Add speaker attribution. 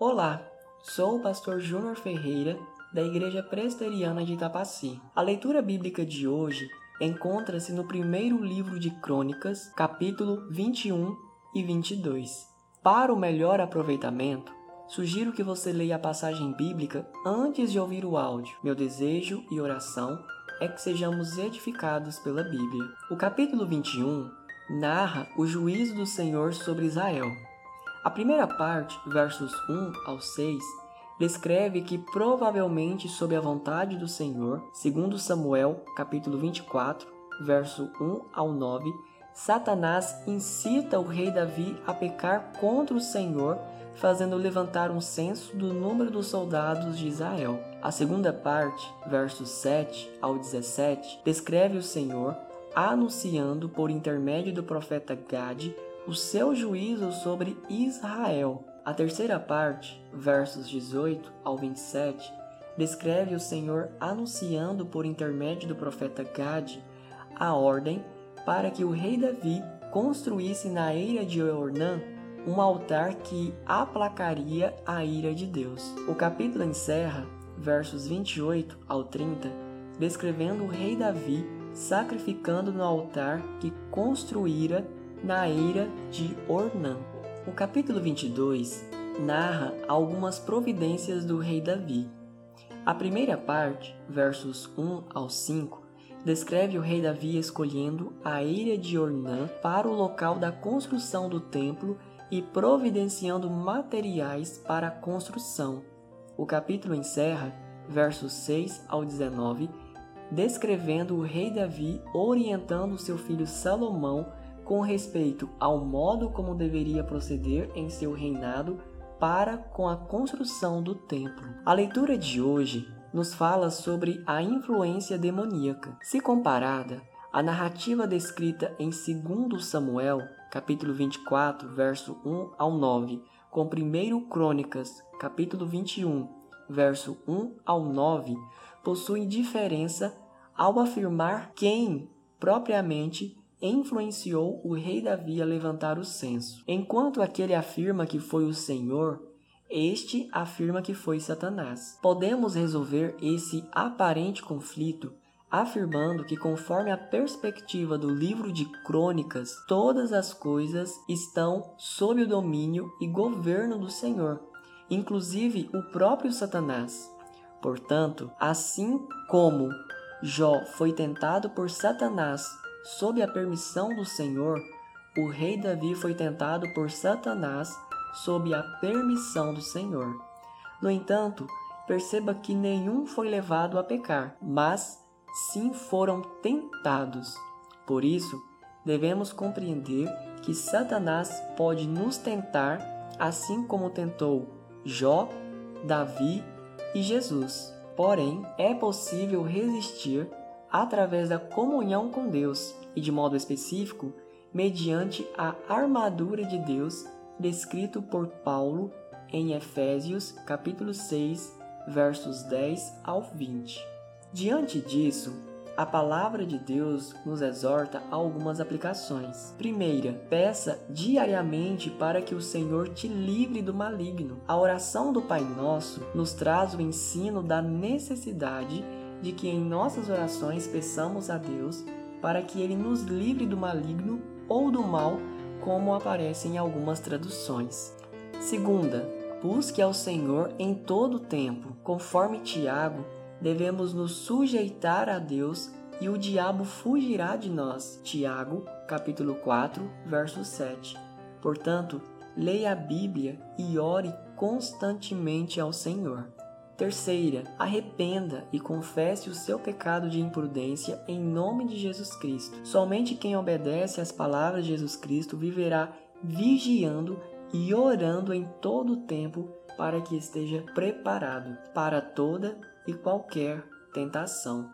Speaker 1: Olá, sou o pastor Júnior Ferreira, da Igreja Presbiteriana de Itapaci. A leitura bíblica de hoje encontra-se no primeiro livro de Crônicas, capítulo 21 e 22. Para o melhor aproveitamento, sugiro que você leia a passagem bíblica antes de ouvir o áudio. Meu desejo e oração é que sejamos edificados pela Bíblia. O capítulo 21 narra o juízo do Senhor sobre Israel. A primeira parte, versos 1 ao 6, descreve que provavelmente sob a vontade do Senhor, segundo Samuel, capítulo 24, verso 1 ao 9, Satanás incita o rei Davi a pecar contra o Senhor, fazendo levantar um censo do número dos soldados de Israel. A segunda parte, versos 7 ao 17, descreve o Senhor anunciando por intermédio do profeta Gade o seu juízo sobre Israel. A terceira parte, versos 18 ao 27, descreve o Senhor anunciando por intermédio do profeta Gade a ordem para que o rei Davi construísse na eira de Ornã um altar que aplacaria a ira de Deus. O capítulo encerra, versos 28 ao 30, descrevendo o rei Davi sacrificando no altar que construíra na ira de Ornã. O capítulo 22 narra algumas providências do rei Davi. A primeira parte, versos 1 ao 5, descreve o rei Davi escolhendo a ilha de Ornã para o local da construção do templo e providenciando materiais para a construção. O capítulo encerra, versos 6 ao 19, descrevendo o rei Davi orientando seu filho Salomão com respeito ao modo como deveria proceder em seu reinado para com a construção do templo. A leitura de hoje nos fala sobre a influência demoníaca. Se comparada à narrativa descrita em 2 Samuel, capítulo 24, verso 1 ao 9, com 1 Crônicas, capítulo 21, verso 1 ao 9, possui diferença ao afirmar quem propriamente influenciou o rei Davi a levantar o censo. Enquanto aquele afirma que foi o Senhor, este afirma que foi Satanás. Podemos resolver esse aparente conflito afirmando que, conforme a perspectiva do livro de Crônicas, todas as coisas estão sob o domínio e governo do Senhor, inclusive o próprio Satanás. Portanto, assim como Jó foi tentado por Satanás sob a permissão do Senhor, o rei Davi foi tentado por Satanás sob a permissão do Senhor. No entanto, perceba que nenhum foi levado a pecar, mas sim foram tentados. Por isso, devemos compreender que Satanás pode nos tentar assim como tentou Jó, Davi e Jesus. Porém, é possível resistir através da comunhão com Deus e, de modo específico, mediante a armadura de Deus descrito por Paulo em Efésios capítulo 6, versos 10 ao 20. Diante disso, a palavra de Deus nos exorta a algumas aplicações. Primeira, peça diariamente para que o Senhor te livre do maligno. A oração do Pai Nosso nos traz o ensino da necessidade de que em nossas orações peçamos a Deus para que ele nos livre do maligno ou do mal, como aparece em algumas traduções. Segunda, busque ao Senhor em todo o tempo. Conforme Tiago, devemos nos sujeitar a Deus e o diabo fugirá de nós. Tiago, capítulo 4, verso 7. Portanto, leia a Bíblia e ore constantemente ao Senhor. Terceira, arrependa e confesse o seu pecado de imprudência em nome de Jesus Cristo. Somente quem obedece às palavras de Jesus Cristo viverá vigiando e orando em todo o tempo para que esteja preparado para toda e qualquer tentação.